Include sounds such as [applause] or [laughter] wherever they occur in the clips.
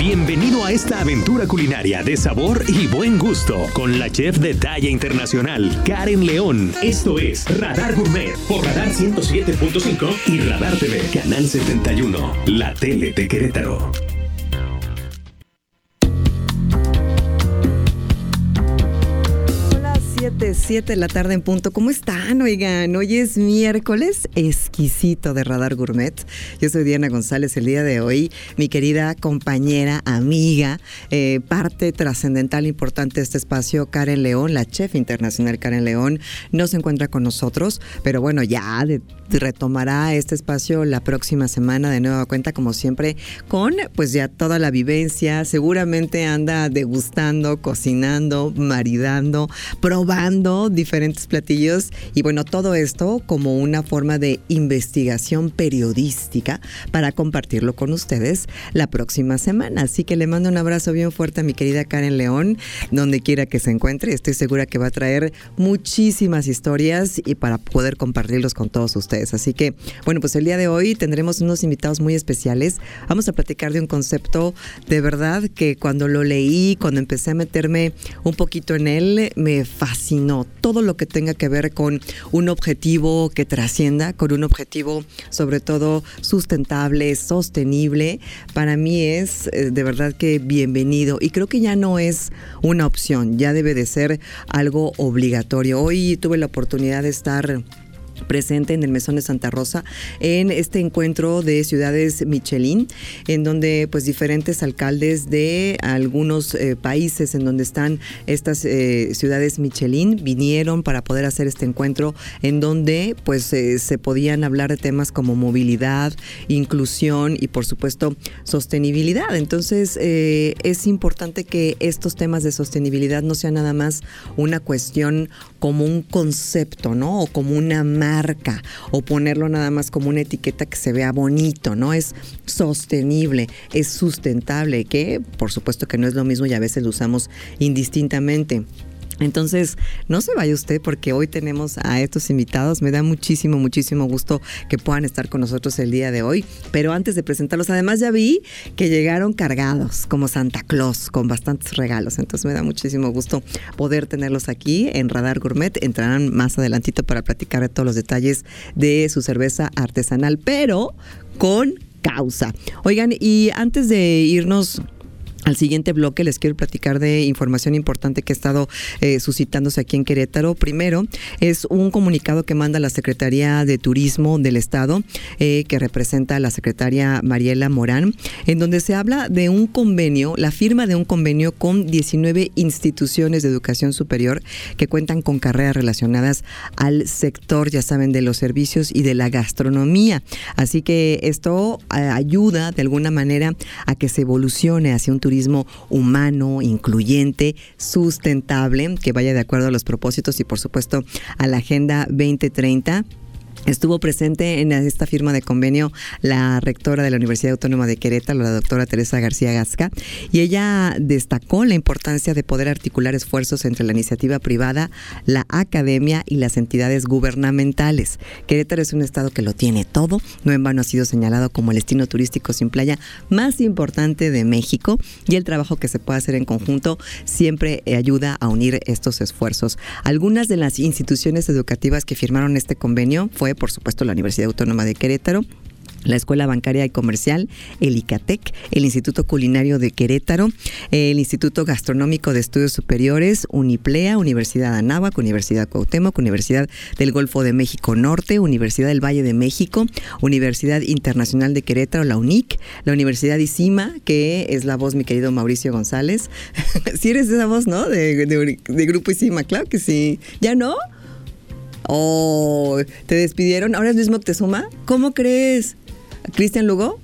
Bienvenido a esta aventura culinaria de sabor y buen gusto con la chef de talla internacional, Karen León. Esto es Radar Gourmet por Radar 107.5 y Radar TV, Canal 71, la tele de Querétaro. 7 de la tarde en punto. ¿Cómo están? Oigan, hoy es miércoles exquisito de Radar Gourmet. Yo soy Diana González el día de hoy, mi querida compañera, amiga, eh, parte trascendental importante de este espacio, Karen León, la chef internacional Karen León, no se encuentra con nosotros, pero bueno, ya retomará este espacio la próxima semana de nueva cuenta, como siempre, con pues ya toda la vivencia. Seguramente anda degustando, cocinando, maridando, probando diferentes platillos y bueno, todo esto como una forma de investigación periodística para compartirlo con ustedes la próxima semana. Así que le mando un abrazo bien fuerte a mi querida Karen León, donde quiera que se encuentre. Estoy segura que va a traer muchísimas historias y para poder compartirlos con todos ustedes. Así que bueno, pues el día de hoy tendremos unos invitados muy especiales. Vamos a platicar de un concepto de verdad que cuando lo leí, cuando empecé a meterme un poquito en él, me fascinó todo lo que tenga que ver con un objetivo que trascienda, con un objetivo sobre todo sustentable, sostenible, para mí es eh, de verdad que bienvenido y creo que ya no es una opción, ya debe de ser algo obligatorio. Hoy tuve la oportunidad de estar presente en el Mesón de Santa Rosa en este encuentro de ciudades Michelin, en donde pues diferentes alcaldes de algunos eh, países en donde están estas eh, ciudades Michelin vinieron para poder hacer este encuentro en donde pues eh, se podían hablar de temas como movilidad, inclusión y por supuesto sostenibilidad. Entonces es importante que estos temas de sostenibilidad no sean nada más una cuestión como un concepto, ¿no? O como una marca, o ponerlo nada más como una etiqueta que se vea bonito, ¿no? Es sostenible, es sustentable, que por supuesto que no es lo mismo y a veces lo usamos indistintamente. Entonces, no se vaya usted porque hoy tenemos a estos invitados. Me da muchísimo, muchísimo gusto que puedan estar con nosotros el día de hoy. Pero antes de presentarlos, además ya vi que llegaron cargados como Santa Claus con bastantes regalos. Entonces me da muchísimo gusto poder tenerlos aquí en Radar Gourmet. Entrarán más adelantito para platicar de todos los detalles de su cerveza artesanal, pero con causa. Oigan, y antes de irnos al siguiente bloque les quiero platicar de información importante que ha estado eh, suscitándose aquí en Querétaro. Primero, es un comunicado que manda la Secretaría de Turismo del Estado, eh, que representa a la secretaria Mariela Morán, en donde se habla de un convenio, la firma de un convenio con 19 instituciones de educación superior que cuentan con carreras relacionadas al sector, ya saben, de los servicios y de la gastronomía. Así que esto eh, ayuda de alguna manera a que se evolucione hacia un turismo humano, incluyente, sustentable, que vaya de acuerdo a los propósitos y por supuesto a la Agenda 2030 Estuvo presente en esta firma de convenio la rectora de la Universidad Autónoma de Querétaro, la doctora Teresa García Gasca, y ella destacó la importancia de poder articular esfuerzos entre la iniciativa privada, la academia y las entidades gubernamentales. Querétaro es un estado que lo tiene todo, no en vano ha sido señalado como el destino turístico sin playa más importante de México y el trabajo que se puede hacer en conjunto siempre ayuda a unir estos esfuerzos. Algunas de las instituciones educativas que firmaron este convenio fue por supuesto, la Universidad Autónoma de Querétaro, la Escuela Bancaria y Comercial, el ICATEC, el Instituto Culinario de Querétaro, el Instituto Gastronómico de Estudios Superiores, Uniplea, Universidad Anáhuac, Universidad Cuauhtémoc, Universidad del Golfo de México Norte, Universidad del Valle de México, Universidad Internacional de Querétaro, la UNIC, la Universidad ICIMA, que es la voz mi querido Mauricio González. [laughs] si eres esa voz, ¿no? De, de Grupo ICIMA, claro que sí. ¿Ya no? Oh, te despidieron. Ahora es Luis Moctezuma. ¿Cómo crees? ¿Cristian Lugo?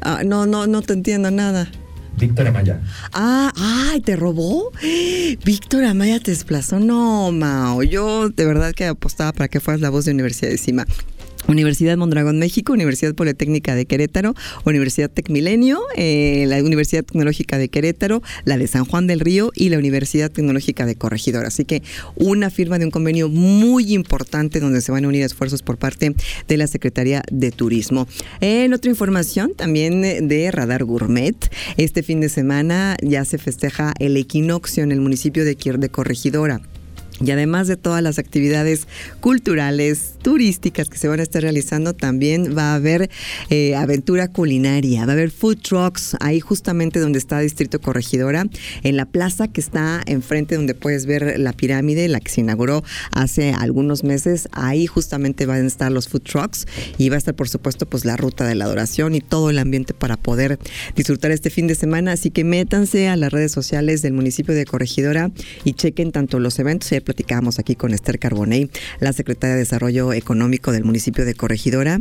Ah, no, no, no te entiendo nada. Víctor Amaya. Ah, ay, ¿te robó? Víctor Amaya te desplazó. No, Mao. Yo de verdad que apostaba para que fueras la voz de Universidad de Cima. Universidad Mondragón México, Universidad Politécnica de Querétaro, Universidad Tecmilenio, eh, la Universidad Tecnológica de Querétaro, la de San Juan del Río y la Universidad Tecnológica de Corregidor. Así que una firma de un convenio muy importante donde se van a unir esfuerzos por parte de la Secretaría de Turismo. En otra información también de Radar Gourmet, este fin de semana ya se festeja el equinoccio en el municipio de, de Corregidora. Y además de todas las actividades culturales, turísticas que se van a estar realizando, también va a haber eh, aventura culinaria, va a haber food trucks ahí justamente donde está Distrito Corregidora, en la plaza que está enfrente donde puedes ver la pirámide, la que se inauguró hace algunos meses. Ahí justamente van a estar los food trucks y va a estar por supuesto pues la ruta de la adoración y todo el ambiente para poder disfrutar este fin de semana. Así que métanse a las redes sociales del municipio de Corregidora y chequen tanto los eventos platicábamos aquí con Esther Carbonell, la secretaria de Desarrollo Económico del municipio de Corregidora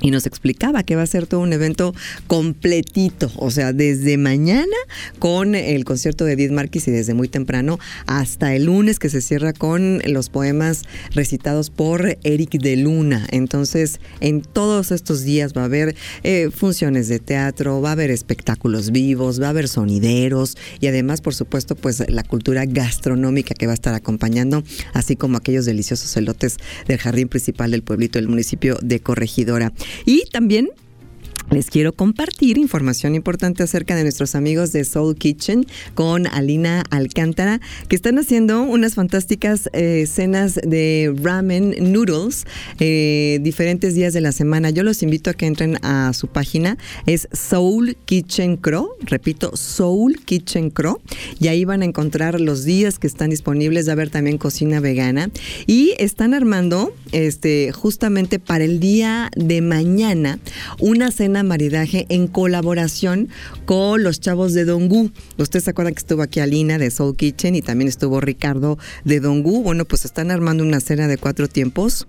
y nos explicaba que va a ser todo un evento completito, o sea, desde mañana con el concierto de Edith Márquez y desde muy temprano hasta el lunes que se cierra con los poemas recitados por Eric de Luna. Entonces, en todos estos días va a haber eh, funciones de teatro, va a haber espectáculos vivos, va a haber sonideros y además, por supuesto, pues la cultura gastronómica que va a estar acompañando, así como aquellos deliciosos elotes del jardín principal del pueblito del municipio de Corregidora. Y también les quiero compartir información importante acerca de nuestros amigos de Soul Kitchen con Alina Alcántara, que están haciendo unas fantásticas eh, cenas de ramen noodles eh, diferentes días de la semana. Yo los invito a que entren a su página, es Soul Kitchen Crow, repito, Soul Kitchen Crow, y ahí van a encontrar los días que están disponibles, va a haber también cocina vegana, y están armando este, justamente para el día de mañana una cena maridaje en colaboración con los chavos de Dongu. Ustedes se acuerdan que estuvo aquí Alina de Soul Kitchen y también estuvo Ricardo de Dongu. Bueno, pues están armando una cena de cuatro tiempos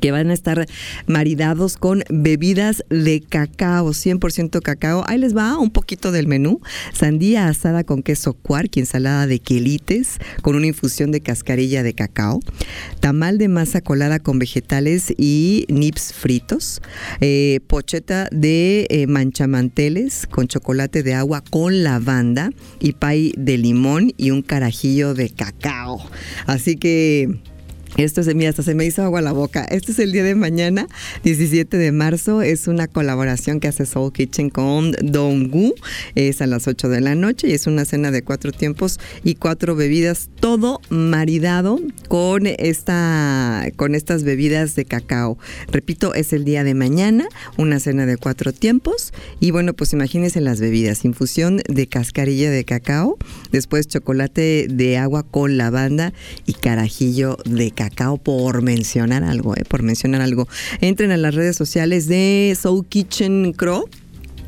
que van a estar maridados con bebidas de cacao, 100% cacao. Ahí les va un poquito del menú. Sandía asada con queso quark, ensalada de quelites con una infusión de cascarilla de cacao. Tamal de masa colada con vegetales y nips fritos. Eh, pocheta de eh, manchamanteles con chocolate de agua con lavanda y pay de limón y un carajillo de cacao. Así que esto es, mira, hasta se me hizo agua la boca. Este es el día de mañana, 17 de marzo. Es una colaboración que hace Soul Kitchen con Dongu. Es a las 8 de la noche y es una cena de cuatro tiempos y cuatro bebidas, todo maridado con, esta, con estas bebidas de cacao. Repito, es el día de mañana, una cena de cuatro tiempos. Y bueno, pues imagínense las bebidas: infusión de cascarilla de cacao, después chocolate de agua con lavanda y carajillo de cacao cacao, por mencionar algo, eh, por mencionar algo. Entren a las redes sociales de Soul Kitchen Crow.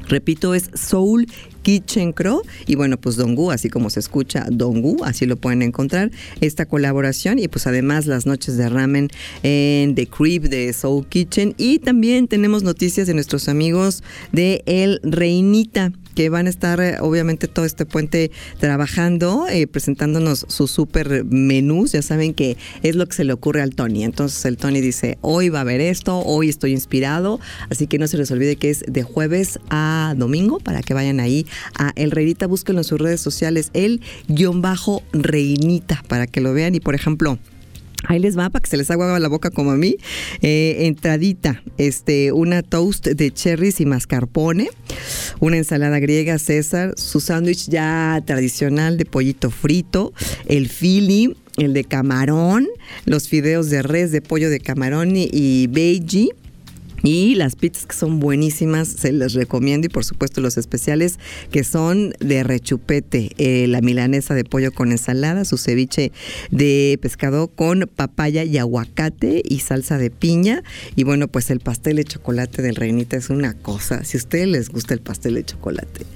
Repito, es Soul Kitchen Crow y bueno, pues Dongu, así como se escucha Dongu, así lo pueden encontrar, esta colaboración y pues además las noches de ramen en The Crib de Soul Kitchen y también tenemos noticias de nuestros amigos de El Reinita que van a estar eh, obviamente todo este puente trabajando, eh, presentándonos sus super menús. Ya saben que es lo que se le ocurre al Tony. Entonces el Tony dice, hoy va a haber esto, hoy estoy inspirado. Así que no se les olvide que es de jueves a domingo para que vayan ahí a El Reinita. Búsquenlo en sus redes sociales, el guion bajo Reinita, para que lo vean. Y por ejemplo, Ahí les va para que se les haga la boca como a mí. Eh, entradita, este, una toast de cherries y mascarpone, una ensalada griega César, su sándwich ya tradicional de pollito frito, el fili, el de camarón, los fideos de res de pollo de camarón y, y veggie y las pizzas que son buenísimas, se les recomiendo. Y por supuesto los especiales que son de rechupete. Eh, la milanesa de pollo con ensalada, su ceviche de pescado con papaya y aguacate y salsa de piña. Y bueno, pues el pastel de chocolate del Reinita es una cosa. Si a ustedes les gusta el pastel de chocolate,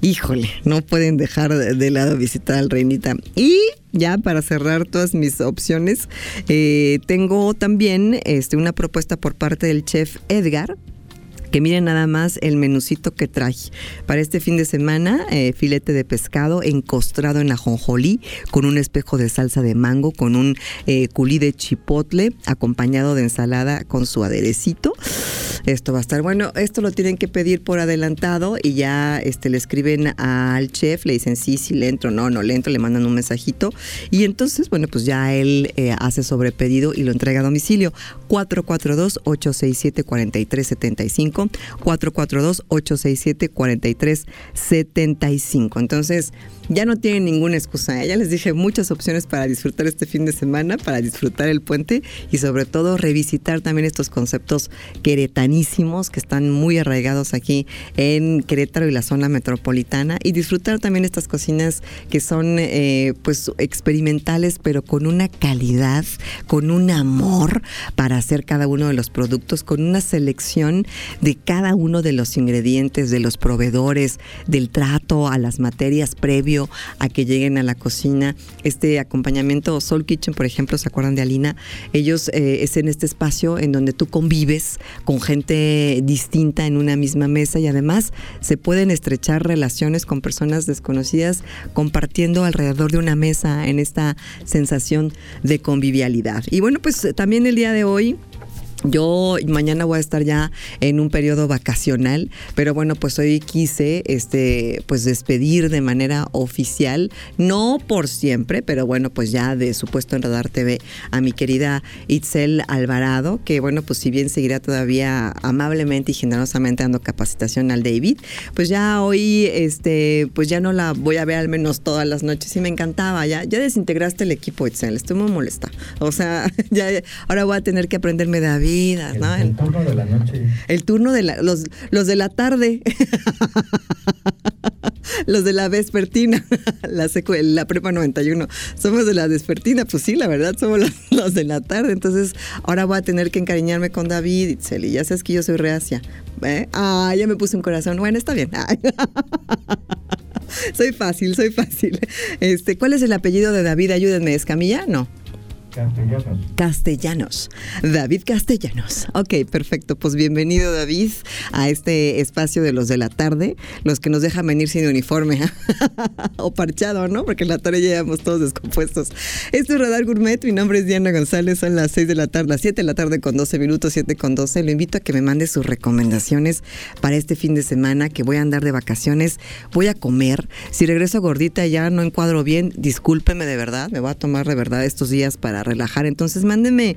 híjole, no pueden dejar de lado visitar al Reinita. Y ya para cerrar todas mis opciones, eh, tengo también este, una propuesta por parte del chef Edgar que miren nada más el menucito que traje. Para este fin de semana, eh, filete de pescado encostrado en ajonjolí con un espejo de salsa de mango, con un eh, culí de chipotle acompañado de ensalada con su aderecito. Esto va a estar bueno. Esto lo tienen que pedir por adelantado y ya este, le escriben al chef, le dicen sí, sí, le entro, no, no le entro, le mandan un mensajito. Y entonces, bueno, pues ya él eh, hace sobre pedido y lo entrega a domicilio. 442-867-4375. 442-867-4375. Entonces, ya no tienen ninguna excusa. ¿eh? Ya les dije muchas opciones para disfrutar este fin de semana, para disfrutar el puente y sobre todo revisitar también estos conceptos queretanísimos que están muy arraigados aquí en Querétaro y la zona metropolitana y disfrutar también estas cocinas que son eh, pues experimentales pero con una calidad, con un amor para hacer cada uno de los productos, con una selección de cada uno de los ingredientes, de los proveedores, del trato a las materias a que lleguen a la cocina. Este acompañamiento Soul Kitchen, por ejemplo, ¿se acuerdan de Alina? Ellos eh, es en este espacio en donde tú convives con gente distinta en una misma mesa y además se pueden estrechar relaciones con personas desconocidas compartiendo alrededor de una mesa en esta sensación de convivialidad. Y bueno, pues también el día de hoy yo mañana voy a estar ya en un periodo vacacional, pero bueno, pues hoy quise este pues despedir de manera oficial, no por siempre, pero bueno, pues ya de su puesto en Radar TV a mi querida Itzel Alvarado, que bueno, pues si bien seguirá todavía amablemente y generosamente dando capacitación al David, pues ya hoy este pues ya no la voy a ver al menos todas las noches y me encantaba, ya ya desintegraste el equipo Itzel, estoy muy molesta. O sea, [laughs] ya ahora voy a tener que aprenderme David el, ¿no? El, turno de la noche. El turno de la, los, los de la tarde. [laughs] los de la vespertina, [laughs] la, la prepa 91. Somos de la vespertina, pues sí, la verdad, somos [laughs] los, de la tarde. Entonces, ahora voy a tener que encariñarme con David, Itzeli. Ya sabes que yo soy reacia. ¿eh? Ah, ya me puse un corazón. Bueno, está bien. soy fácil, soy fácil. Este, ¿Cuál es el apellido de David? Ayúdenme, ¿Escamilla? No. Castellanos. Castellanos. David Castellanos. Ok, perfecto. Pues bienvenido, David, a este espacio de los de la tarde, los que nos dejan venir sin uniforme [laughs] o parchado, ¿no? Porque en la tarde ya llevamos todos descompuestos. Esto es Radar Gourmet. Mi nombre es Diana González. Son las 6 de la tarde, las 7 de la tarde con 12 minutos, 7 con 12. Lo invito a que me mande sus recomendaciones para este fin de semana que voy a andar de vacaciones. Voy a comer. Si regreso gordita ya no encuadro bien, discúlpeme de verdad. Me voy a tomar de verdad estos días para relajar. Entonces mándenme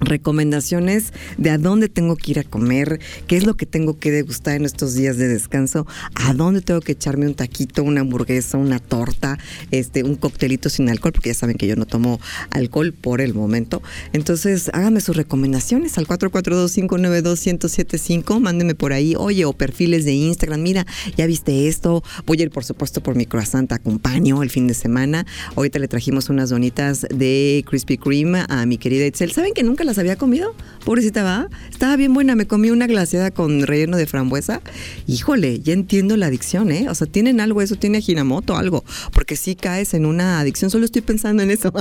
recomendaciones de a dónde tengo que ir a comer, qué es lo que tengo que degustar en estos días de descanso, a dónde tengo que echarme un taquito, una hamburguesa, una torta, este, un coctelito sin alcohol, porque ya saben que yo no tomo alcohol por el momento. Entonces, háganme sus recomendaciones al 442-592-1075, mándenme por ahí, oye, o perfiles de Instagram, mira, ya viste esto, voy a ir por supuesto por mi croissant, acompaño el fin de semana. Ahorita le trajimos unas donitas de Krispy Kreme a mi querida Itzel. ¿Saben que nunca las había comido. Pobrecita, va. Estaba bien buena. Me comí una glaseada con relleno de frambuesa. Híjole, ya entiendo la adicción, ¿eh? O sea, tienen algo, eso tiene Hinamoto, algo. Porque si caes en una adicción, solo estoy pensando en eso.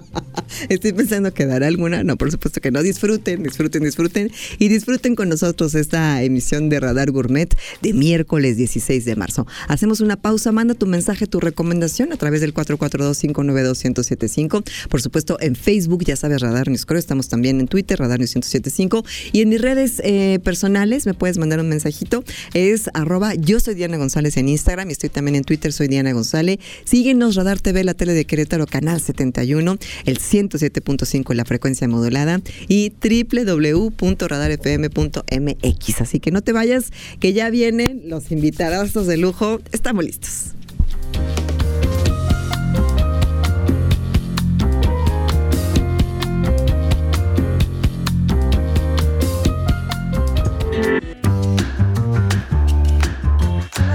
[laughs] estoy pensando que dará alguna. No, por supuesto que no. Disfruten, disfruten, disfruten. Y disfruten con nosotros esta emisión de Radar Gourmet de miércoles 16 de marzo. Hacemos una pausa. Manda tu mensaje, tu recomendación a través del 442-592-1075. Por supuesto, en Facebook, ya sabes, Radar News Estamos también en Twitter, Radar 1075. Y en mis redes eh, personales me puedes mandar un mensajito. Es arroba yo soy Diana González en Instagram y estoy también en Twitter, soy Diana González. Síguenos Radar TV, la tele de Querétaro, canal 71, el 107.5 la frecuencia modulada y www.radarfm.mx. Así que no te vayas, que ya vienen los invitados de lujo. Estamos listos. Bye.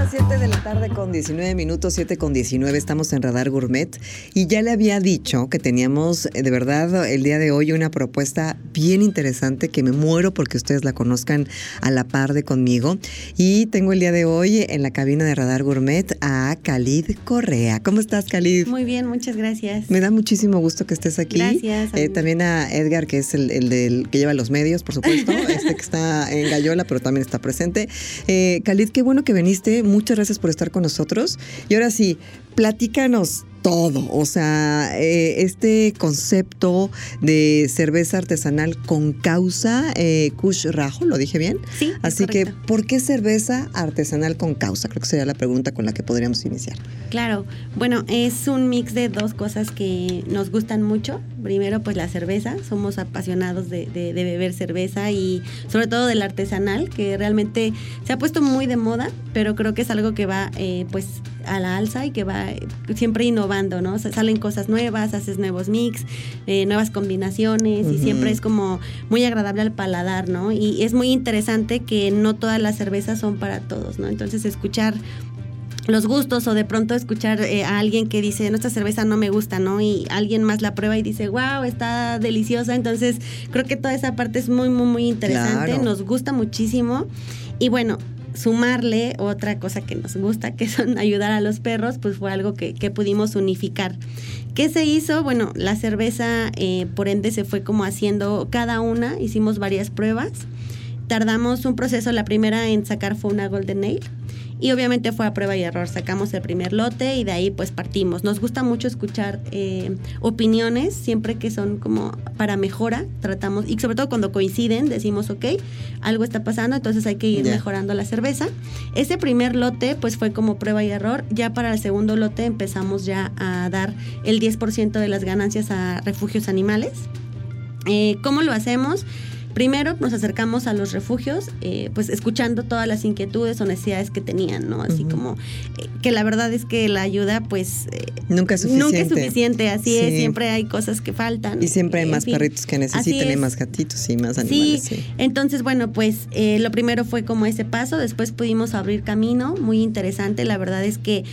De la tarde con 19 minutos, 7 con 19, estamos en Radar Gourmet y ya le había dicho que teníamos eh, de verdad el día de hoy una propuesta bien interesante que me muero porque ustedes la conozcan a la par de conmigo y tengo el día de hoy en la cabina de Radar Gourmet a Khalid Correa. ¿Cómo estás Khalid? Muy bien, muchas gracias. Me da muchísimo gusto que estés aquí. Gracias. Eh, también a Edgar que es el, el, del, que lleva los medios, por supuesto, [laughs] este que está en Gallola pero también está presente. Eh, Khalid, qué bueno que viniste, muchas gracias por estar con nosotros. Y ahora sí, platícanos todo, o sea, eh, este concepto de cerveza artesanal con causa, eh, Kush Rajo, ¿lo dije bien? Sí. Así que, ¿por qué cerveza artesanal con causa? Creo que sería la pregunta con la que podríamos iniciar. Claro, bueno, es un mix de dos cosas que nos gustan mucho. Primero, pues la cerveza, somos apasionados de, de, de beber cerveza y sobre todo del artesanal, que realmente se ha puesto muy de moda, pero creo que es algo que va, eh, pues, a la alza y que va siempre innovando, ¿no? O sea, salen cosas nuevas, haces nuevos mix, eh, nuevas combinaciones uh -huh. y siempre es como muy agradable al paladar, ¿no? Y es muy interesante que no todas las cervezas son para todos, ¿no? Entonces escuchar los gustos o de pronto escuchar eh, a alguien que dice, nuestra cerveza no me gusta, ¿no? Y alguien más la prueba y dice, wow, está deliciosa. Entonces, creo que toda esa parte es muy, muy, muy interesante. Claro. Nos gusta muchísimo. Y bueno, sumarle otra cosa que nos gusta, que son [laughs] ayudar a los perros, pues fue algo que, pudimos unificar. ¿Qué se hizo? Bueno, la cerveza, eh, por ende, se fue como haciendo cada una, hicimos varias pruebas. Tardamos un proceso, la primera en sacar fue una Golden Ale y obviamente fue a prueba y error. Sacamos el primer lote y de ahí pues partimos. Nos gusta mucho escuchar eh, opiniones, siempre que son como para mejora, tratamos, y sobre todo cuando coinciden, decimos, ok, algo está pasando, entonces hay que ir yeah. mejorando la cerveza. Ese primer lote pues fue como prueba y error. Ya para el segundo lote empezamos ya a dar el 10% de las ganancias a refugios animales. Eh, ¿Cómo lo hacemos? Primero nos acercamos a los refugios, eh, pues escuchando todas las inquietudes o necesidades que tenían, ¿no? Así uh -huh. como eh, que la verdad es que la ayuda, pues... Eh, nunca es suficiente. Nunca es suficiente, así sí. es, siempre hay cosas que faltan. Y siempre hay más fin, perritos que necesitan y más gatitos y más animales. Sí, sí. entonces bueno, pues lo primero fue como ese paso, después pudimos abrir camino, muy interesante, la verdad es que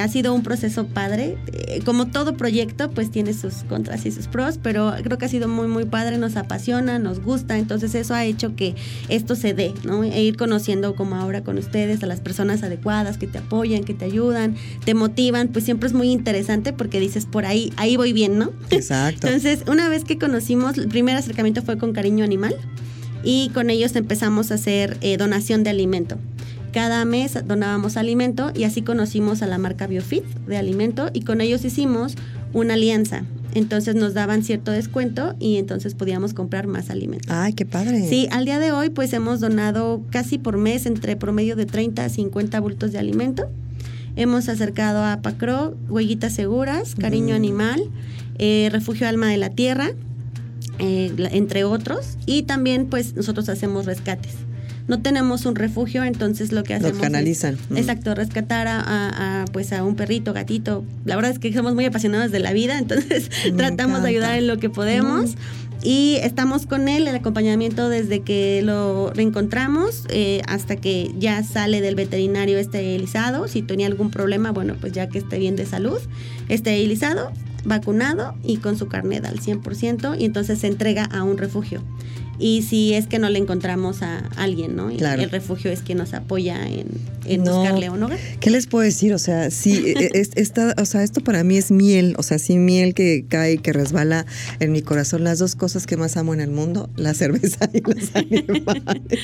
ha sido un proceso padre, como todo proyecto, pues tiene sus contras y sus pros, pero creo que ha sido muy, muy padre, nos apasiona, nos gusta gusta, entonces eso ha hecho que esto se dé, ¿no? E ir conociendo como ahora con ustedes a las personas adecuadas que te apoyan, que te ayudan, te motivan, pues siempre es muy interesante porque dices por ahí, ahí voy bien, ¿no? [laughs] Exacto. Entonces, una vez que conocimos, el primer acercamiento fue con Cariño Animal y con ellos empezamos a hacer eh, donación de alimento. Cada mes donábamos alimento y así conocimos a la marca Biofit de alimento y con ellos hicimos una alianza. Entonces nos daban cierto descuento y entonces podíamos comprar más alimentos. Ay, qué padre. Sí, al día de hoy pues hemos donado casi por mes entre promedio de 30 a 50 bultos de alimento. Hemos acercado a Pacro, Huellitas Seguras, Cariño mm. Animal, eh, Refugio Alma de la Tierra, eh, entre otros. Y también pues nosotros hacemos rescates no tenemos un refugio, entonces lo que hacemos Los canalizan. Es, mm. exacto, rescatar a, a, a, pues a un perrito, gatito. La verdad es que somos muy apasionados de la vida, [laughs] entonces Me tratamos encanta. de ayudar en lo que podemos. Mm. Y estamos con él, el acompañamiento desde que lo reencontramos eh, hasta que ya sale del veterinario esterilizado. Si tenía algún problema, bueno, pues ya que esté bien de salud, esterilizado, vacunado y con su carnet al 100% y entonces se entrega a un refugio y si es que no le encontramos a alguien, ¿no? Y claro. el refugio es quien nos apoya en, en no. buscarle un hogar. ¿Qué les puedo decir? O sea, sí, es, esta, o sea, esto para mí es miel, o sea, sí miel que cae, que resbala en mi corazón. Las dos cosas que más amo en el mundo, la cerveza y los [laughs] animales.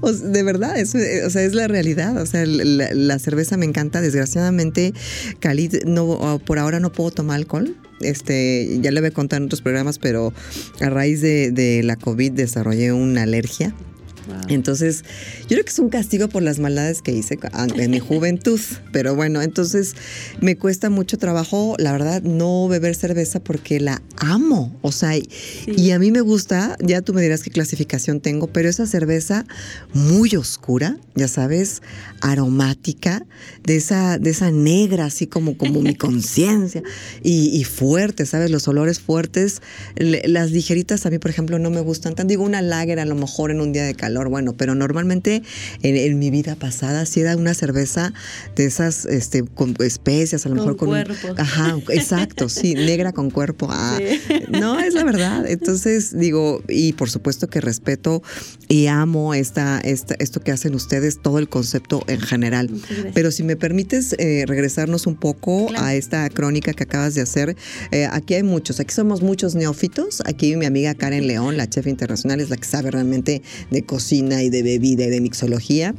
o sea, de verdad, eso, o sea, es la realidad. O sea, la, la cerveza me encanta. Desgraciadamente, Cali, no, por ahora no puedo tomar alcohol este, ya le voy a contar en otros programas, pero a raíz de, de la COVID desarrollé una alergia. Wow. Entonces, yo creo que es un castigo por las maldades que hice en mi [laughs] juventud. Pero bueno, entonces me cuesta mucho trabajo, la verdad, no beber cerveza porque la amo. O sea, sí. y a mí me gusta, ya tú me dirás qué clasificación tengo, pero esa cerveza muy oscura, ya sabes, aromática, de esa, de esa negra, así como, como mi [laughs] conciencia, y, y, fuerte, ¿sabes? Los olores fuertes. Las ligeritas a mí, por ejemplo, no me gustan. Tan digo una lager a lo mejor en un día de calor bueno, pero normalmente en, en mi vida pasada sí era una cerveza de esas este, con especias, a lo Con mejor con... un- cuerpo. Ajá, exacto, [laughs] sí, negra con cuerpo. Ah, No, es la verdad. Entonces, digo, y por supuesto que respeto y amo esta, esta, esto que hacen ustedes, todo el concepto en general. Pero si me permites eh, regresarnos un poco Claro. a esta crónica que acabas de hacer, eh, aquí hay muchos, aquí somos muchos neófitos. Aquí mi amiga Karen León, la chef internacional, es la que sabe realmente de cocina y de bebida y de mixología.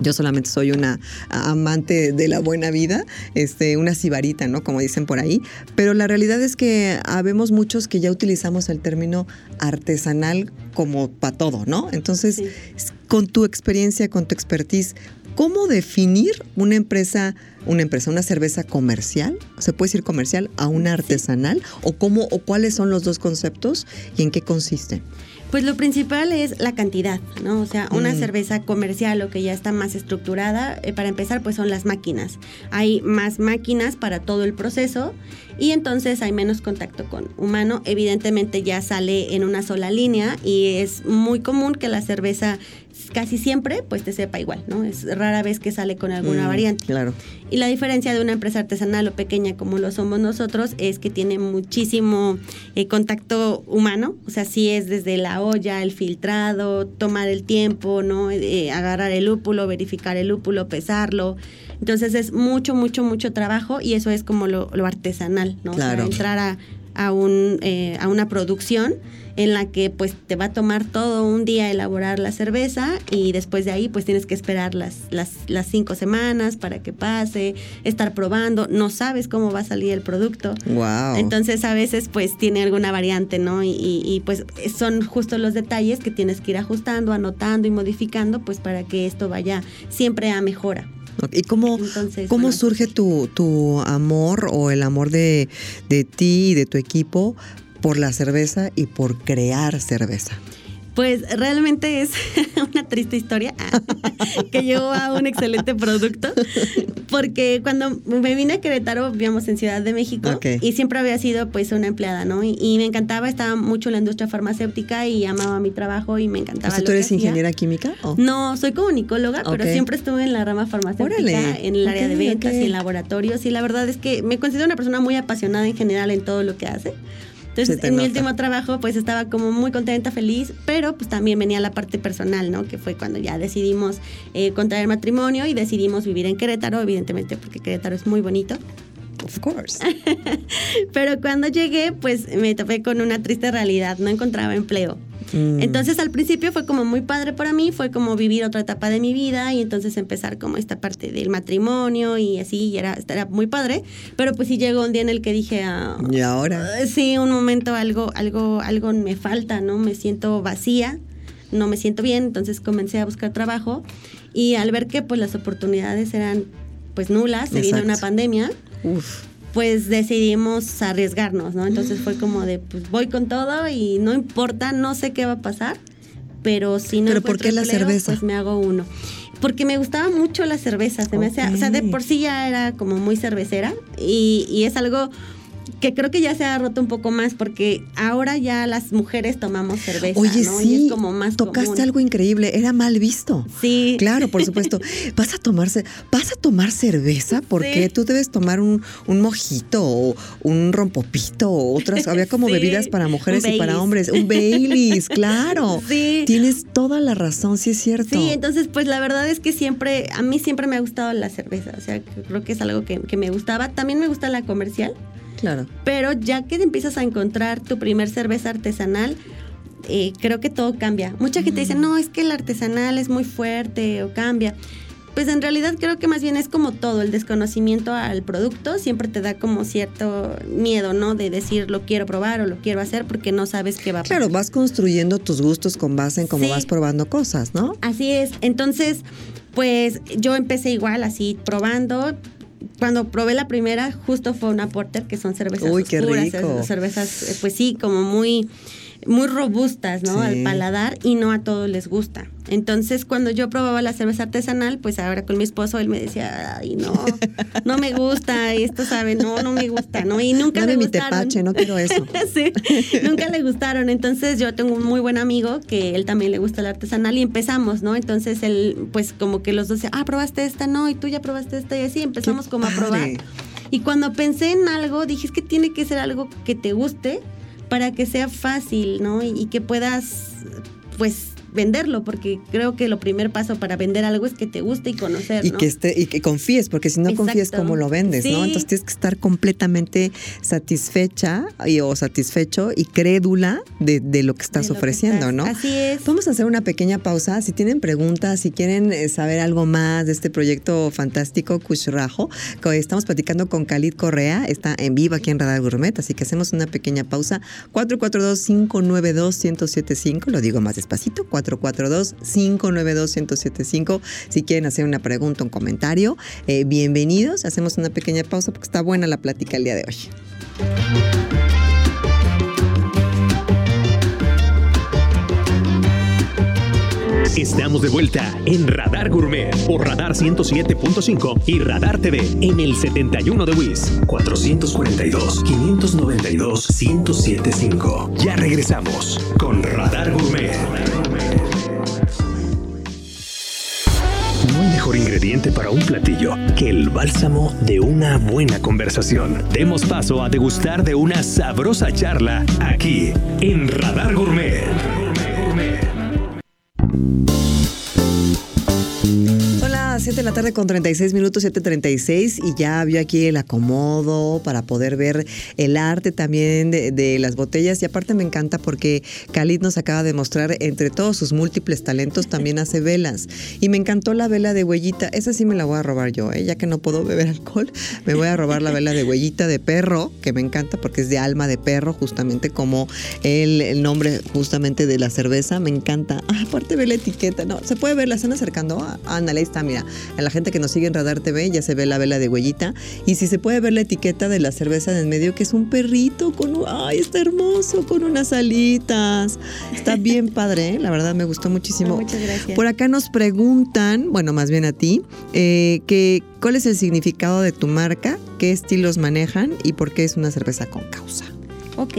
Yo solamente soy una amante de la buena vida, este, una sibarita, ¿no? Como dicen por ahí. Pero la realidad es que habemos muchos que ya utilizamos el término artesanal como para todo, ¿no? Entonces, Sí. con tu experiencia, con tu expertise, ¿cómo definir una empresa, una empresa, una cerveza comercial? ¿Se puede decir comercial a una artesanal? ¿O cómo, o cuáles son los dos conceptos y en qué consisten? Pues lo principal es la cantidad, ¿no? O sea, una Mm. cerveza comercial o que ya está más estructurada, eh, para empezar, pues son las máquinas. Hay más máquinas para todo el proceso y entonces hay menos contacto con humano. Evidentemente ya sale en una sola línea y es muy común que la cerveza casi siempre pues te sepa igual, ¿no? Es rara vez que sale con alguna Mm, variante. Claro. Y la diferencia de una empresa artesanal o pequeña como lo somos nosotros es que tiene muchísimo eh, contacto humano, o sea, sí es desde la olla, el filtrado, tomar el tiempo, ¿no? Eh, agarrar el lúpulo, verificar el lúpulo, pesarlo. Entonces es mucho, mucho, mucho trabajo y eso es como lo, lo artesanal, ¿no? O sea, Claro. entrar a, a un, eh, a una producción en la que pues te va a tomar todo un día elaborar la cerveza y después de ahí pues tienes que esperar las, las, las cinco semanas para que pase, estar probando, no sabes cómo va a salir el producto. Wow. Entonces a veces pues tiene alguna variante, ¿no? Y, y- y, pues son justo los detalles que tienes que ir ajustando, anotando y modificando pues para que esto vaya siempre a mejora. ¿Y cómo, Entonces, cómo bueno. surge tu, tu amor o el amor de, de ti y de tu equipo por la cerveza y por crear cerveza? Pues realmente es [laughs] una triste historia [laughs] que llevó a un excelente producto, porque cuando me vine a Querétaro vivíamos en Ciudad de México Ok. y siempre había sido pues una empleada, ¿no? Y, y me encantaba, estaba mucho en la industria farmacéutica y amaba mi trabajo y me O encantaba. sea, lo ¿tú que eres hacía. ingeniera química? ¿O? No, soy comunicóloga, pero Ok. siempre estuve en la rama farmacéutica, Órale. en el área de ventas y en laboratorios. Y la verdad es que me considero una persona muy apasionada en general en todo lo que hace. Entonces, en mi último trabajo, pues estaba como muy contenta, feliz, pero pues también venía la parte personal, ¿no? Que fue cuando ya decidimos eh, contraer matrimonio y decidimos vivir en Querétaro, evidentemente, porque Querétaro es muy bonito. Of course. [laughs] Pero cuando llegué, pues me topé con una triste realidad, no encontraba empleo. Mm. Entonces al principio fue como muy padre para mí, fue como vivir otra etapa de mi vida y entonces empezar como esta parte del matrimonio y así, y era, era muy padre, pero pues sí llegó un día en el que dije, ah, Y ahora. eh, sí, un momento algo, algo, algo me falta, ¿no? Me siento vacía, no me siento bien, entonces comencé a buscar trabajo y al ver que pues las oportunidades eran pues nulas, se vino Exacto. una pandemia, Uf. pues decidimos arriesgarnos, ¿no? Entonces fue como de, pues voy con todo y no importa, no sé qué va a pasar, pero si no ¿Pero por qué la empleo, cerveza? pues me hago uno. Porque me gustaba mucho la cerveza, se me hacía, o sea, de por sí ya era como muy cervecera y, y es algo que creo que ya se ha roto un poco más porque ahora ya las mujeres tomamos cerveza, Oye, ¿no? sí. y es como más tocaste común. algo increíble. Era mal visto. Sí. Claro, por [laughs] supuesto. ¿Vas a tomarse, vas a tomar cerveza? Porque Sí. tú debes tomar un, un mojito o un rompopito o otras. [laughs] Había como Sí, bebidas para mujeres y para hombres. Un Baileys, claro. [laughs] Sí. Tienes toda la razón, sí es cierto. Sí, entonces pues la verdad es que siempre, a mí siempre me ha gustado la cerveza, o sea, creo que es algo que, que me gustaba. También me gusta la comercial, Claro. pero ya que empiezas a encontrar tu primer cerveza artesanal, eh, creo que todo cambia. Mucha gente dice, no, es que el artesanal es muy fuerte o cambia. Pues en realidad creo que más bien es como todo, el desconocimiento al producto siempre te da como cierto miedo, ¿no? De decir lo quiero probar o lo quiero hacer porque no sabes qué va a pasar. Claro, vas construyendo tus gustos con base en cómo Sí. vas probando cosas, ¿no? Así es. Entonces, pues yo empecé igual, así probando. Cuando probé la primera, justo fue una porter, que son cervezas Uy, qué rico. cervezas, eh, pues sí, como muy muy robustas, ¿no? Sí. Al paladar y no a todos les gusta. Entonces, cuando yo probaba la cerveza artesanal, pues ahora con mi esposo él me decía, ay, no, [laughs] no me gusta, esto sabe, no, no me gusta, ¿no? Y nunca Dame le mi gustaron. tepache, no quiero eso. [laughs] sí, nunca le gustaron. Entonces yo tengo un muy buen amigo que él también le gusta el artesanal y empezamos, ¿no? Entonces él, pues como que los dos, ah, probaste esta, no, y tú ya probaste esta, y así empezamos Qué como a probar. Y cuando pensé en algo, dije, es que tiene que ser algo que te guste para que sea fácil, ¿no? Y, que puedas, pues venderlo, porque creo que lo primer paso para vender algo es que te guste y conocer, Y ¿no? que esté, y que confíes, porque si no Exacto. confíes, ¿cómo lo vendes? ¿no? Entonces tienes que estar completamente satisfecha y, o satisfecho y crédula de, de lo que estás que ofreciendo, estás- ¿no? Así es. Vamos a hacer una pequeña pausa. Si tienen preguntas, si quieren eh, saber algo más de este proyecto fantástico, Kushrajo, co- estamos platicando con Khalid Correa, está en vivo aquí en Radar Gourmet, así que hacemos una pequeña pausa. 442-592-1075, lo digo más despacito, 442-592-1075. Si quieren hacer una pregunta, un comentario, eh, bienvenidos. Hacemos una pequeña pausa porque está buena la plática el día de hoy. Estamos de vuelta en Radar Gourmet por Radar 107.5 y Radar TV en el 71 de WIS 442 592 1075. Ya regresamos con Radar Gourmet. Ingrediente para un platillo que el bálsamo de una buena conversación. Demos paso a degustar de una sabrosa charla aquí en Radar Gourmet. 7 de la tarde con 36 minutos, 7.36 y ya vio aquí el acomodo para poder ver el arte también de, las botellas. Y aparte me encanta porque Khalid nos acaba de mostrar entre todos sus múltiples talentos también hace velas. Y me encantó la vela de huellita, esa sí me la voy a robar yo, ¿eh? ya que no puedo beber alcohol, me voy a robar la vela de huellita de perro que me encanta porque es de alma de perro justamente como el, nombre justamente de la cerveza, me encanta, ah, aparte ve la etiqueta, no, se puede ver, la están acercando, ah, ándale, ahí está, mira, a la gente que nos sigue en Radar TV ya se ve la vela de huellita y si se puede ver la etiqueta de la cerveza en el medio que es un perrito con, un- ay, está hermoso, con unas alitas, está [laughs] bien padre, ¿eh? la verdad me gustó muchísimo. Muchas gracias. Por acá nos preguntan, bueno, más bien a ti, eh, que cuál es el significado de tu marca, qué estilos manejan y por qué es una cerveza con causa. Ok,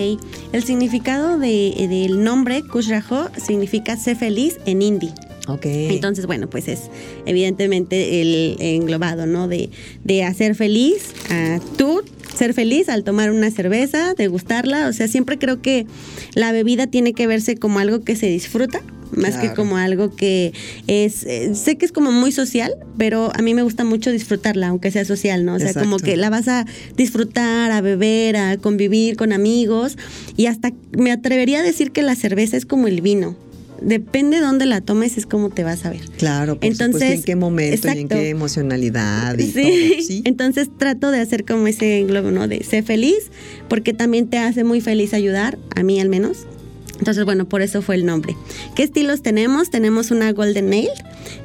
el significado de- del nombre Kushrajo significa sé feliz en hindi. Ok. Entonces, bueno, pues es evidentemente el englobado, ¿no? De, de hacer feliz a tú, ser feliz al tomar una cerveza, degustarla. O sea, siempre creo que la bebida tiene que verse como algo que se disfruta. Más que como algo que es, eh, sé que es como muy social, pero a mí me gusta mucho disfrutarla, aunque sea social, ¿no? O sea, como que la vas a disfrutar, a beber, a convivir con amigos y hasta me atrevería a decir que la cerveza es como el vino. Depende de dónde la tomes, es como te vas a ver. Claro, por Entonces, supuesto, y en qué momento y en exacto. qué emocionalidad y Sí. todo, ¿sí? [laughs] Entonces trato de hacer como ese englobo, ¿no? De ser feliz, porque también te hace muy feliz ayudar, a mí al menos. Entonces, bueno, por eso fue el nombre. ¿Qué estilos tenemos? Tenemos una Golden Ale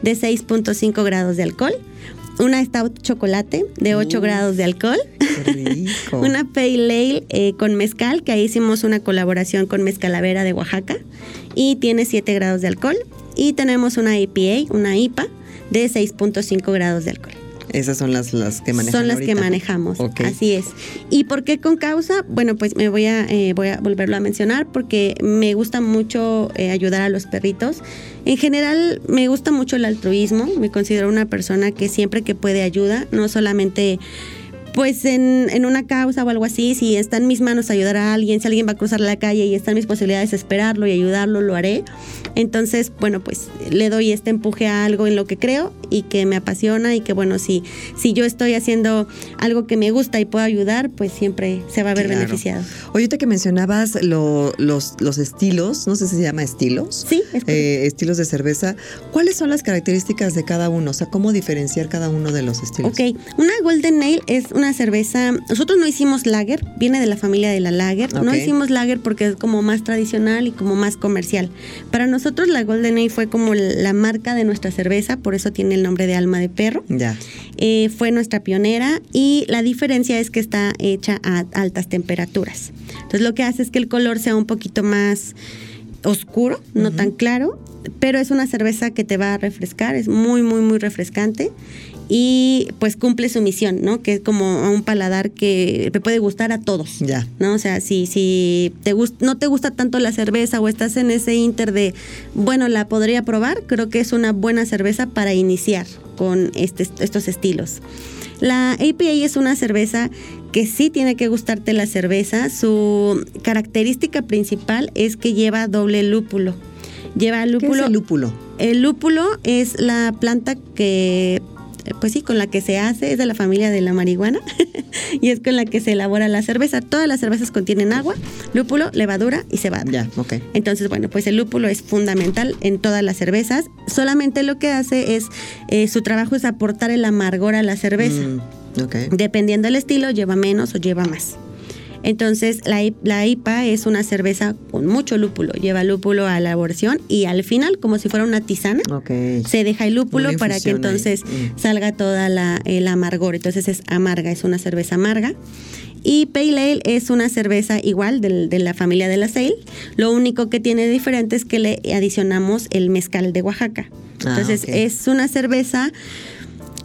de 6.5 grados de alcohol, una Stout Chocolate de 8 Uh. grados de alcohol, Qué [laughs] rico. una Pale Ale eh, con mezcal, que ahí hicimos una colaboración con Mezcalavera de Oaxaca y tiene 7 grados de alcohol. Y tenemos una IPA, una IPA de 6.5 grados de alcohol. Esas son las, las que manejan Son las que manejamos, Ok. así es. ¿Y por qué con causa? Bueno, pues me voy a, eh, voy a volverlo a mencionar porque me gusta mucho eh, ayudar a los perritos. En general, me gusta mucho el altruismo. Me considero una persona que siempre que puede ayuda, no solamente pues en, en una causa o algo así, si está en mis manos ayudar a alguien, si alguien va a cruzar la calle y está en mis posibilidades esperarlo y ayudarlo, lo haré. Entonces, bueno, pues le doy este empuje a algo en lo que creo y que me apasiona y que bueno, si, si yo estoy haciendo algo que me gusta y puedo ayudar, pues siempre se va a ver Claro. beneficiado. Oye, ahorita que mencionabas lo- los, los estilos, no sé si se llama estilos. Sí, es. Eh, estilos de cerveza. ¿Cuáles son las características de cada uno? O sea, ¿cómo diferenciar cada uno de los estilos? Ok, una Golden Ale es una cerveza, nosotros no hicimos lager, viene de la familia de la lager, no Ok. hicimos lager porque es como más tradicional y como más comercial. Para nosotros la Golden Ale fue como la marca de nuestra cerveza, por eso tiene el nombre de alma de perro. Ya. Eh, fue nuestra pionera y la diferencia es que está hecha a altas temperaturas. Entonces lo que hace es que el color sea un poquito más oscuro, no tan claro, pero es una cerveza que te va a refrescar, es muy, muy, muy refrescante y pues cumple su misión, ¿no? Que es como un paladar que te puede gustar a todos. Ya. ¿no? O sea, si, si te no te gusta tanto la cerveza o estás en ese inter de, bueno, la podría probar, creo que es una buena cerveza para iniciar con este, estos estilos. La APA es una cerveza que sí tiene que gustarte la cerveza. Su característica principal es que lleva doble lúpulo. Lleva ¿Qué es lúpulo. el lúpulo? El lúpulo es la planta que, pues sí, con la que se hace, es de la familia de la marihuana [laughs] y es con la que se elabora la cerveza. Todas las cervezas contienen agua, lúpulo, levadura y cebada. Ya, ok. Entonces, bueno, pues el lúpulo es fundamental en todas las cervezas. Solamente lo que hace es, eh, su trabajo es aportar el amargor a la cerveza. Mm, ok. Dependiendo del estilo, lleva menos o lleva más. Entonces, la, la IPA es una cerveza con mucho lúpulo. Lleva lúpulo a la elaboración y al final, como si fuera una tisana, se deja el lúpulo para que ahí. entonces Mm. salga toda la, el amargor. Entonces es amarga, es una cerveza amarga. Y Pale Ale es una cerveza igual de, la familia de la Ale. Lo único que tiene diferente es que le adicionamos el mezcal de Oaxaca. Ah, Entonces es una cerveza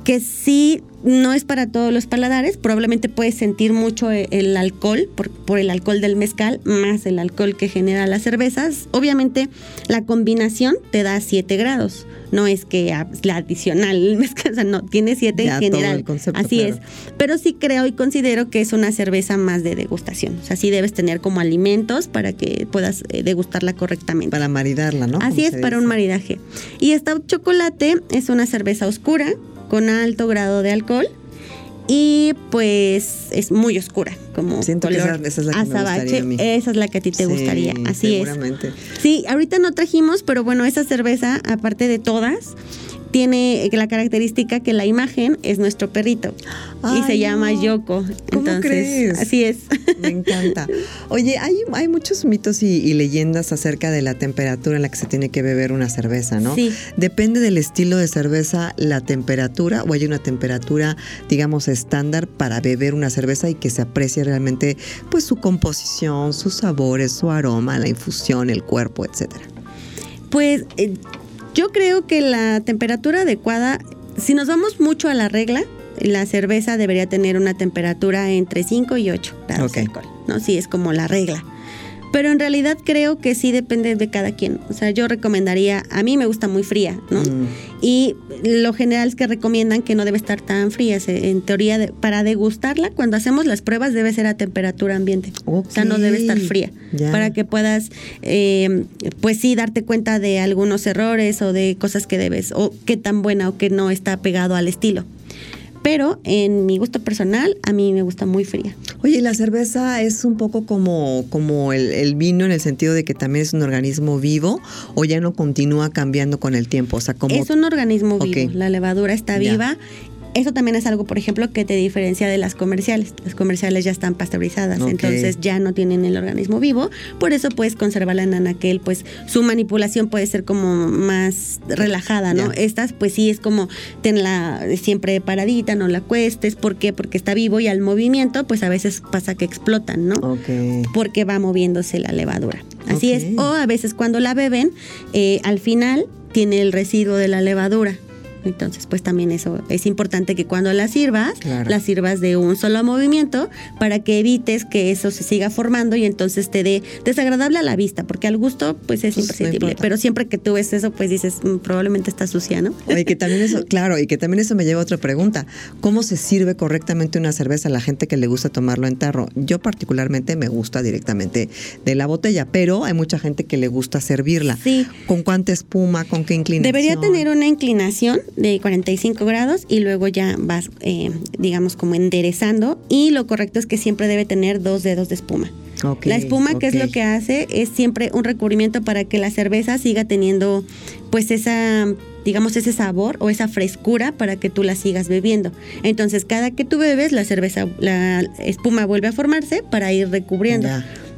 que sí no es para todos los paladares, probablemente puedes sentir mucho e- el alcohol por, por el alcohol del mezcal, más el alcohol que genera las cervezas. Obviamente la combinación te da 7 grados, no es que a- la adicional, el mezcal, [laughs] o sea, no, tiene 7 Ya, en general. el concepto, Así claro. es, pero sí creo y considero que es una cerveza más de degustación, o sea, sí debes tener como alimentos para que puedas eh, degustarla correctamente. Para maridarla, ¿no? Así es, para un maridaje. Y esta chocolate es una cerveza oscura con alto grado de alcohol y pues es muy oscura, como Siento que color esa- esa es la que me azabache. gustaría a mí. Esa es la que a ti te Sí, gustaría, así es. seguramente. Sí, ahorita no trajimos, pero bueno, esa cerveza, aparte de todas, tiene la característica que la imagen es nuestro perrito y se llama no. Yoko. ¿Cómo Entonces, crees? Así es. Me encanta. Oye, hay, hay muchos mitos y, y leyendas acerca de la temperatura en la que se tiene que beber una cerveza, ¿no? Sí. Depende del estilo de cerveza, la temperatura, o hay una temperatura, digamos, estándar para beber una cerveza y que se aprecie realmente, pues, su composición, sus sabores, su aroma, la infusión, el cuerpo, etcétera. Pues eh, yo creo que la temperatura adecuada, si nos vamos mucho a la regla, la cerveza debería tener una temperatura entre 5 y 8 grados de alcohol, ¿no? Sí, es como la regla. Pero en realidad creo que sí depende de cada quien. O sea, yo recomendaría, a mí me gusta muy fría, ¿no? Mm. Y lo general es que recomiendan que no debe estar tan fría. En teoría, de- para degustarla, cuando hacemos las pruebas debe ser a temperatura ambiente. O sea, no debe estar fría. Para que puedas, eh, pues sí, darte cuenta de algunos errores o de cosas que debes, o qué tan buena o qué no está pegado al estilo. Pero en mi gusto personal, a mí me gusta muy fría. Oye, ¿y la cerveza es un poco como, como el, el vino en el sentido de que también es un organismo vivo o ya no continúa cambiando con el tiempo? O sea, como... Es un organismo vivo, la levadura está viva. Eso también es algo, por ejemplo, que te diferencia de las comerciales. Las comerciales ya están pasteurizadas, entonces ya no tienen el organismo vivo. Por eso puedes conservarla en anaquel, pues su manipulación puede ser como más relajada, ¿no? Estas, pues sí, es como tenla siempre paradita, no la cuestes. ¿Por qué? Porque está vivo y al movimiento, pues a veces pasa que explotan, ¿no? Porque va moviéndose la levadura. Así es. O a veces cuando la beben, eh, al final tiene el residuo de la levadura. Entonces, pues también eso es importante que cuando la sirvas, Claro. la sirvas de un solo movimiento para que evites que eso se siga formando y entonces te dé desagradable a la vista, porque al gusto pues es Pues, importa. pero siempre que tú ves eso, pues dices, "Mm, probablemente está sucia, ¿no? Oye, que también eso, [laughs] claro, y que también eso me lleva a otra pregunta. ¿Cómo se sirve correctamente una cerveza a la gente que le gusta tomarlo en tarro? Yo particularmente me gusta directamente de la botella, pero hay mucha gente que le gusta servirla. Sí. ¿Con cuánta espuma? ¿Con qué inclinación? Debería tener una inclinación de 45 grados y luego ya vas, eh, digamos, como enderezando. Y lo correcto es que siempre debe tener dos dedos de espuma. La espuma, que es lo que hace, es siempre un recubrimiento para que la cerveza siga teniendo, pues, esa digamos, ese sabor o esa frescura para que tú la sigas bebiendo. Entonces, cada que tú bebes, la cerveza, la espuma vuelve a formarse para ir recubriendo.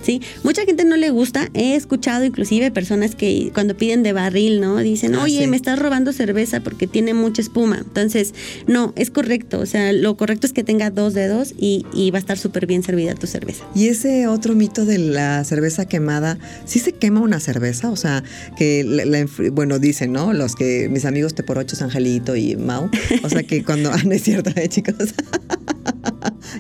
¿Sí? Mucha gente no le gusta. He escuchado inclusive personas que cuando piden de barril, ¿no? Dicen, Ah, oye, sí. me estás robando cerveza porque tiene mucha espuma. Entonces, no, es correcto. O sea, lo correcto es que tenga dos dedos y, y va a estar súper bien servida tu cerveza. Y ese otro mito de la cerveza quemada, ¿sí se quema una cerveza? O sea, que, la- bueno, dicen, ¿no? Los que, mis amigos Teporochos, Angelito y Mau, o sea, que cuando, [laughs] ah, no es cierto, ¿eh, chicos? [laughs]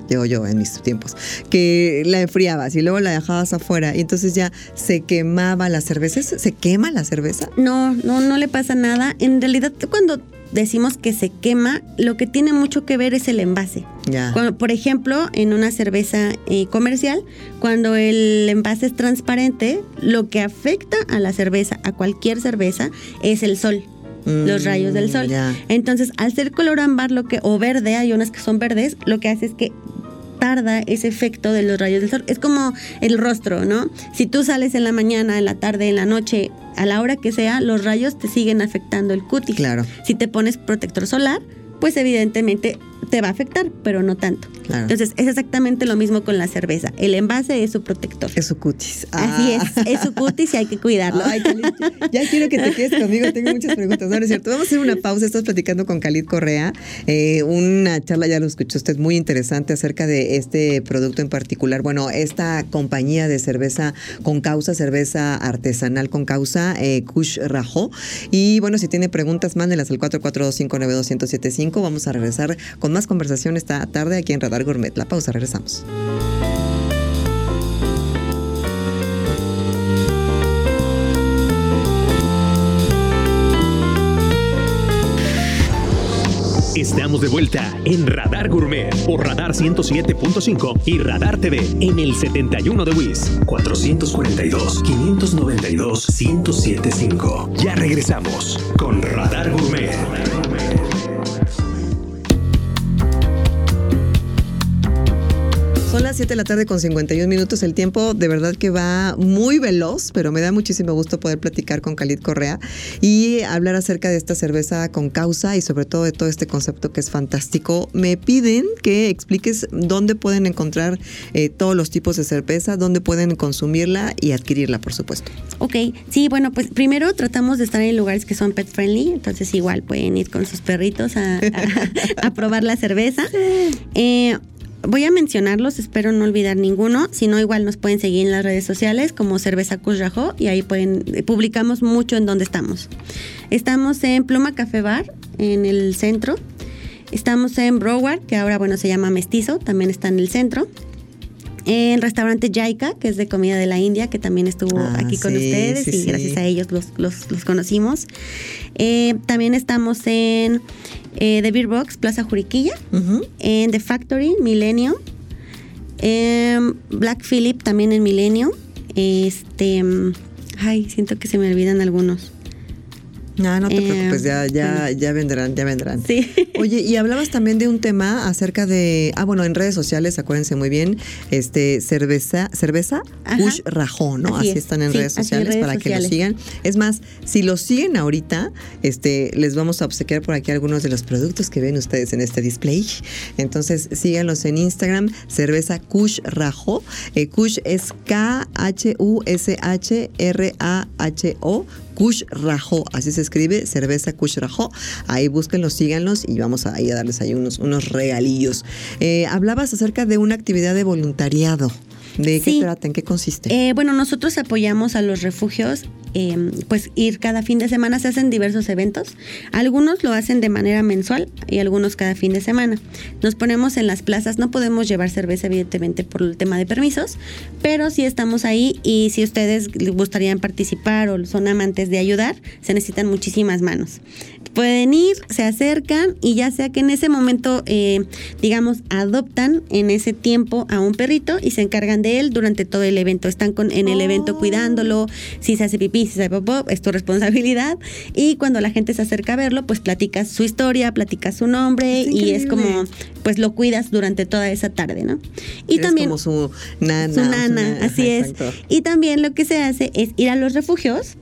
yo, yo, en mis tiempos, que la enfriabas y luego la dejabas afuera y entonces ya se quemaba la cerveza. ¿Se quema la cerveza? No, no, no le pasa nada. En realidad, cuando decimos que se quema, lo que tiene mucho que ver es el envase. Ya. Cuando- por ejemplo, en una cerveza eh, comercial, cuando el envase es transparente, lo que afecta a la cerveza, a cualquier cerveza, es el sol. Los Mm, rayos del sol. ya. Entonces, al ser color ámbar lo que, o verde, hay unas que son verdes, lo que hace es que tarda ese efecto de los rayos del sol. Es como el rostro, ¿no? Si tú sales en la mañana, en la tarde, en la noche, a la hora que sea, los rayos te siguen afectando el cutis. Claro. Si te pones protector solar, pues evidentemente te va a afectar, pero no tanto. Claro. Entonces es exactamente lo mismo con la cerveza. El envase es su protector. Es su cutis. Así Ah. es, es su cutis y hay que cuidarlo. Ay, Khalid, ya quiero que te quedes conmigo, tengo muchas preguntas. No, no es cierto. Vamos a hacer una pausa. Estás platicando con Khalid Correa. eh, una charla, ya lo escuchó usted, muy interesante acerca de este producto en particular. Bueno, esta compañía de cerveza con causa, cerveza artesanal con causa, eh, Kush Rajo. Y bueno, si tiene preguntas, mándelas al 442-592-1075. Vamos a regresar con más conversación esta tarde aquí en Radar Gourmet. La pausa, regresamos. Estamos de vuelta en Radar Gourmet por Radar 107.5 y Radar TV en el 71 de WIS 442 592 1075. Ya regresamos con Radar Gourmet. Son las 7 de la tarde con 51 minutos. El tiempo de verdad que va muy veloz, pero me da muchísimo gusto poder platicar con Khalid Correa y hablar acerca de esta cerveza con causa y sobre todo de todo este concepto que es fantástico. Me piden que expliques dónde pueden encontrar eh, todos los tipos de cerveza, dónde pueden consumirla y adquirirla, por supuesto. Ok, sí, bueno, pues primero tratamos de estar en lugares que son pet friendly, entonces igual pueden ir con sus perritos a, a- [laughs] a probar la cerveza. Eh, voy a mencionarlos, espero no olvidar ninguno, si no igual nos pueden seguir en las redes sociales como Cerveza Kush Rajó y ahí pueden, eh, publicamos mucho en dónde estamos. Estamos en Pluma Café Bar, en el centro. Estamos en Broward, que ahora bueno se llama Mestizo, también está en el centro. En restaurante Jaika, que es de comida de la India, que también estuvo Ah, aquí con sí, ustedes sí, y sí. gracias a ellos los, los- los conocimos. Eh, también estamos en eh, The Beer Box, Plaza Juriquilla, en The Factory, Milenio, en Black Phillip, también en Milenio. Este, mm, ay, siento que se me olvidan algunos. No, no te Eh, preocupes, ya, ya, ya vendrán, ya vendrán. Sí. [laughs] Oye, y hablabas también de un tema acerca de, ah, bueno, en redes sociales, acuérdense muy bien, este, cerveza, cerveza, Ajá. Kush Rajó, ¿no? Así Así, es, están en sí, redes sociales redes para que lo sociales. sigan. Es más, si lo siguen ahorita, este, les vamos a obsequiar por aquí algunos de los productos que ven ustedes en este display. Entonces, síganlos en Instagram, cerveza Kush Rajó. Eh, Kush es K-H-U-S-H-R-A-H-O. Kush Rajó, así se escribe, cerveza Kush Rajó. Ahí búsquenlos, síganlos y vamos a, ahí a darles ahí unos, unos regalillos. Eh, hablabas acerca de una actividad de voluntariado. ¿De qué Sí. trata? ¿En qué consiste? Eh, bueno, nosotros apoyamos a los refugios, eh, pues ir cada fin de semana, se hacen diversos eventos. Algunos lo hacen de manera mensual y algunos cada fin de semana. Nos ponemos en las plazas, no podemos llevar cerveza evidentemente por el tema de permisos, pero sí estamos ahí y si ustedes gustarían participar o son amantes de ayudar, se necesitan muchísimas manos. Pueden ir, se acercan y ya sea que en ese momento, eh, digamos, adoptan en ese tiempo a un perrito y se encargan de él durante todo el evento. Están con, en el evento cuidándolo, si se hace pipí, si se hace popó, es tu responsabilidad. Y cuando la gente se acerca a verlo, pues platicas su historia, platicas su nombre y es como, pues lo cuidas durante toda esa tarde, ¿no? Y Eres también como su nana. su nana, na- así Ajá, es. exacto. Y también lo que se hace es ir a los refugios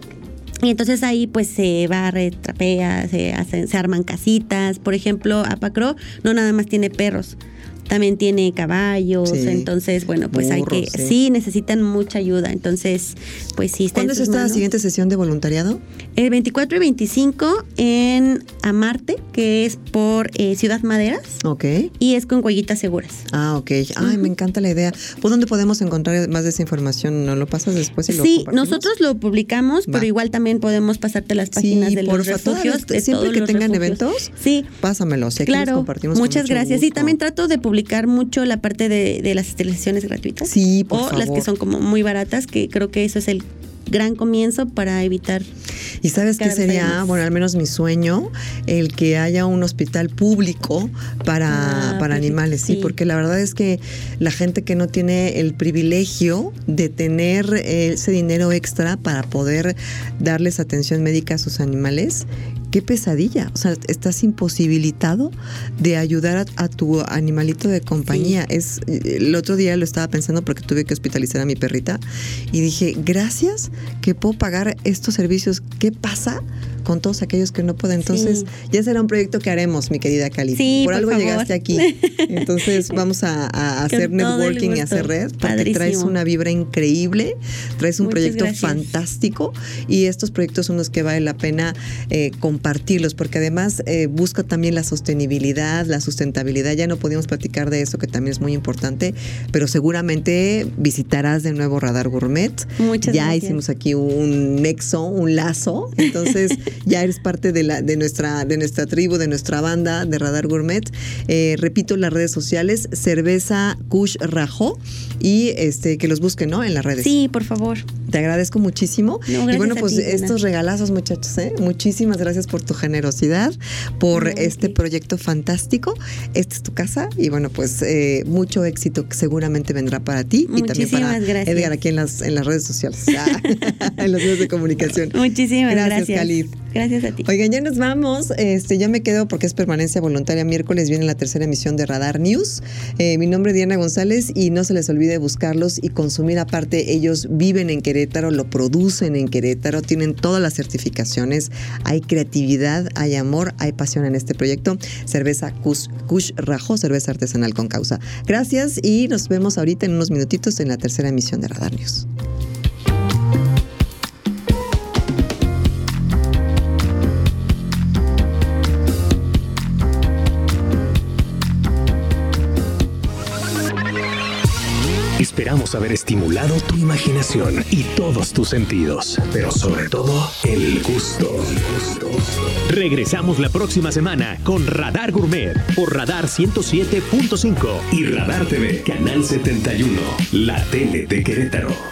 Y entonces ahí pues se barre, trapea, se, hacen, se arman casitas. Por ejemplo, Apacro no nada más tiene perros, también tiene caballos, Sí. entonces bueno, pues hay que, sí. sí. necesitan mucha ayuda, entonces pues sí. está ¿Cuándo es esta manos. siguiente sesión de voluntariado? El 24 y 25 en Amarte, que es por eh, Ciudad Maderas Ok. y es con huellitas seguras. Ah, ok. Ay, me encanta la idea. ¿Por dónde podemos encontrar más de esa información? ¿No lo pasas después y lo Sí, nosotros lo publicamos, Va. pero igual también podemos pasarte las páginas Sí, de los refugios. de siempre todos que los tengan refugios. eventos, Sí, Pásamelo. Si aquí los claro. compartimos con Muchas mucho gracias. Y gusto. también trato de publicar mucho la parte de, de las esterilizaciones gratuitas. Sí, por O las que son como muy baratas, que creo que eso es el gran comienzo para evitar. ¿Y sabes qué sería, bueno, al menos mi sueño, el que haya un hospital público para, Ah, para animales? Sí, sí. porque la verdad es que la gente que no tiene el privilegio de tener eh, ese dinero extra para poder darles atención médica a sus animales, qué pesadilla. O sea, estás imposibilitado de ayudar a, a tu animalito de compañía. Es el otro día lo estaba pensando porque tuve que hospitalizar a mi perrita y dije, gracias que puedo pagar estos servicios. ¿Qué pasa con todos aquellos que no pueden? Entonces, Sí. ya será un proyecto que haremos, mi querida Cali. Sí, por por algo favor. llegaste aquí. [laughs] Entonces, vamos a, a hacer networking y hacer red porque Padrísimo. traes una vibra increíble, traes un Muchas proyecto gracias. fantástico y estos proyectos son los que vale la pena eh, compartirlos porque además eh, busca también la sostenibilidad, la sustentabilidad. Ya no podíamos platicar de eso que también es muy importante, pero seguramente visitarás de nuevo Radar Gourmet. Muchas ya gracias. hicimos aquí un nexo, un lazo, entonces [laughs] ya eres parte de la de nuestra de nuestra tribu, de nuestra banda de Radar Gourmet. Eh, repito las redes sociales, cerveza Kush Rajo y este que los busquen, ¿no? En las redes. Sí, por favor. Te agradezco muchísimo. No, y bueno, pues ti, estos regalazos, muchachos, ¿eh? Muchísimas gracias por tu generosidad, por No, este proyecto fantástico. Esta es tu casa y bueno, pues eh, mucho éxito que seguramente vendrá para ti y también para gracias. Edgar aquí en las, en las redes sociales, [laughs] en los medios de comunicación. Muchísimas Gracias, gracias. Khalid. Gracias a ti. Oigan, ya nos vamos. Este, ya me quedo porque es permanencia voluntaria. Miércoles viene la tercera emisión de Radar News. Eh, mi nombre es Diana González y no se les olvide buscarlos y consumir. Aparte, ellos viven en Querétaro, lo producen en Querétaro, tienen todas las certificaciones. Hay creatividad, hay amor, hay pasión en este proyecto. Cerveza Kush, Kush Rajo, cerveza artesanal con causa. Gracias y nos vemos ahorita en unos minutitos en la tercera emisión de Radar News. Esperamos haber estimulado tu imaginación y todos tus sentidos, pero sobre todo el gusto. Regresamos la próxima semana con Radar Gourmet por Radar 107.5 y Radar TV, Canal 71, la tele de Querétaro.